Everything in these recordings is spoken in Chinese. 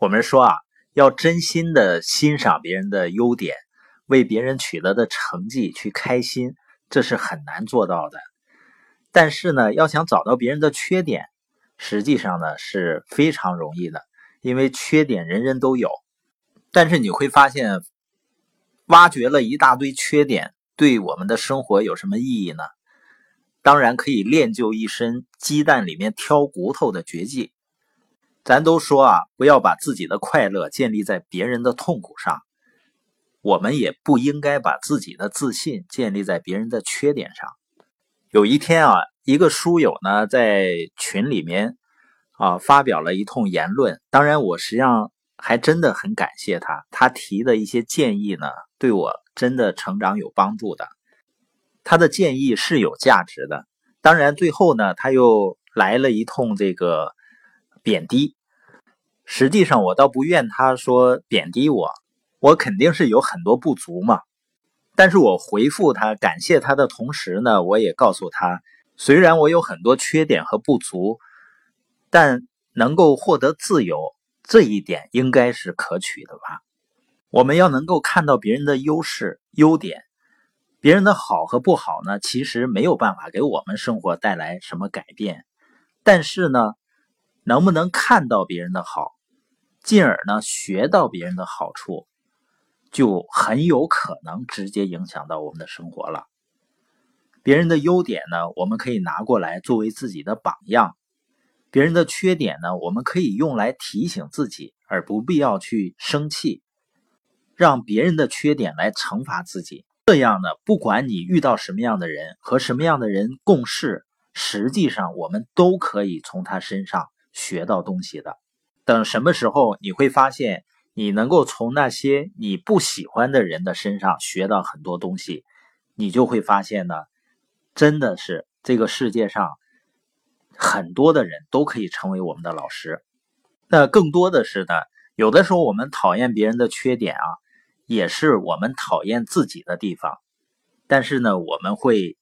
我们说啊，要真心的欣赏别人的优点，为别人取得的成绩去开心，这是很难做到的。但是呢，要想找到别人的缺点，实际上呢是非常容易的，因为缺点人人都有。但是你会发现，挖掘了一大堆缺点，对我们的生活有什么意义呢？当然可以练就一身鸡蛋里面挑骨头的绝技。咱都说啊，不要把自己的快乐建立在别人的痛苦上，我们也不应该把自己的自信建立在别人的缺点上。有一天啊，一个书友呢在群里面啊发表了一通言论，当然我实际上还真的很感谢他，他提的一些建议呢对我真的成长有帮助的。他的建议是有价值的，当然最后呢他又来了一通这个贬低。实际上，我倒不怨他说贬低我，我肯定是有很多不足嘛。但是我回复他，感谢他的同时呢，我也告诉他，虽然我有很多缺点和不足，但能够获得自由这一点应该是可取的吧。我们要能够看到别人的优势、优点，别人的好和不好呢，其实没有办法给我们生活带来什么改变。但是呢，能不能看到别人的好？进而呢，学到别人的好处，就很有可能直接影响到我们的生活了。别人的优点呢，我们可以拿过来作为自己的榜样；别人的缺点呢，我们可以用来提醒自己，而不必要去生气，让别人的缺点来惩罚自己。这样呢，不管你遇到什么样的人和什么样的人共事，实际上我们都可以从他身上学到东西的。等什么时候你会发现，你能够从那些你不喜欢的人的身上学到很多东西，你就会发现呢，真的是这个世界上很多的人都可以成为我们的老师。那更多的是呢，有的时候我们讨厌别人的缺点啊，也是我们讨厌自己的地方。但是呢，我们会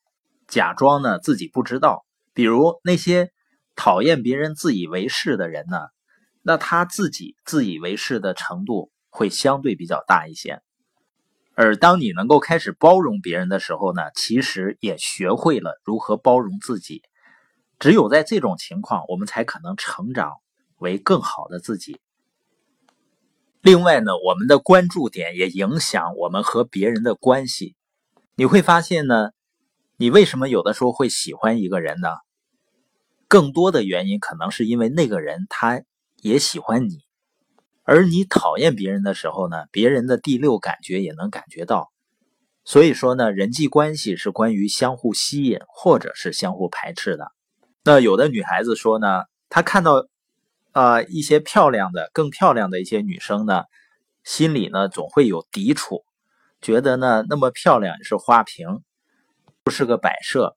假装呢自己不知道。比如那些讨厌别人自以为是的人呢。那他自己自以为是的程度会相对比较大一些，而当你能够开始包容别人的时候呢，其实也学会了如何包容自己。只有在这种情况，我们才可能成长为更好的自己。另外呢，我们的关注点也影响我们和别人的关系。你会发现呢，你为什么有的时候会喜欢一个人呢？更多的原因可能是因为那个人他。也喜欢你，而你讨厌别人的时候呢，别人的第六感觉也能感觉到。所以说呢，人际关系是关于相互吸引或者是相互排斥的。那有的女孩子说呢，她看到啊一些漂亮的、更漂亮的一些女生呢，心里呢总会有抵触，觉得呢那么漂亮是花瓶，不是个摆设，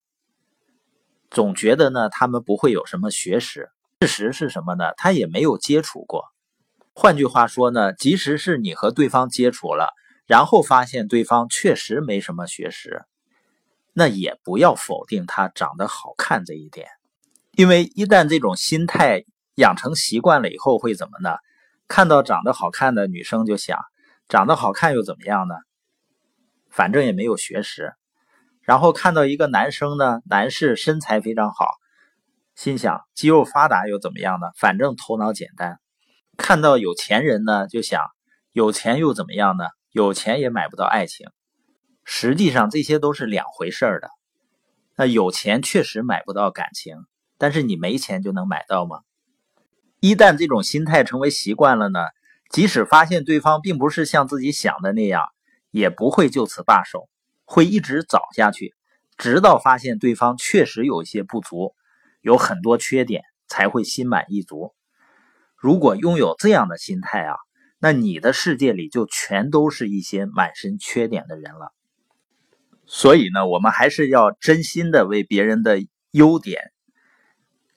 总觉得呢她们不会有什么学识。事实是什么呢？他也没有接触过。换句话说呢，即使是你和对方接触了，然后发现对方确实没什么学识，那也不要否定他长得好看这一点。因为一旦这种心态养成习惯了以后，会怎么呢？看到长得好看的女生就想，长得好看又怎么样呢？反正也没有学识。然后看到一个男生呢，男士身材非常好。心想肌肉发达又怎么样呢？反正头脑简单。看到有钱人呢，就想有钱又怎么样呢？有钱也买不到爱情。实际上这些都是两回事儿的。那有钱确实买不到感情，但是你没钱就能买到吗？一旦这种心态成为习惯了呢，即使发现对方并不是像自己想的那样，也不会就此罢手，会一直找下去，直到发现对方确实有一些不足。有很多缺点才会心满意足。如果拥有这样的心态啊，那你的世界里就全都是一些满身缺点的人了。所以呢，我们还是要真心的为别人的优点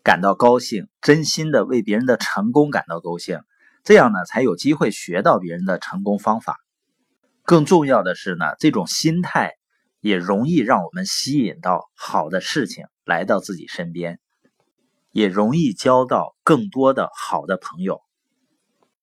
感到高兴，真心的为别人的成功感到高兴，这样呢，才有机会学到别人的成功方法。更重要的是呢，这种心态也容易让我们吸引到好的事情来到自己身边。也容易交到更多的好的朋友。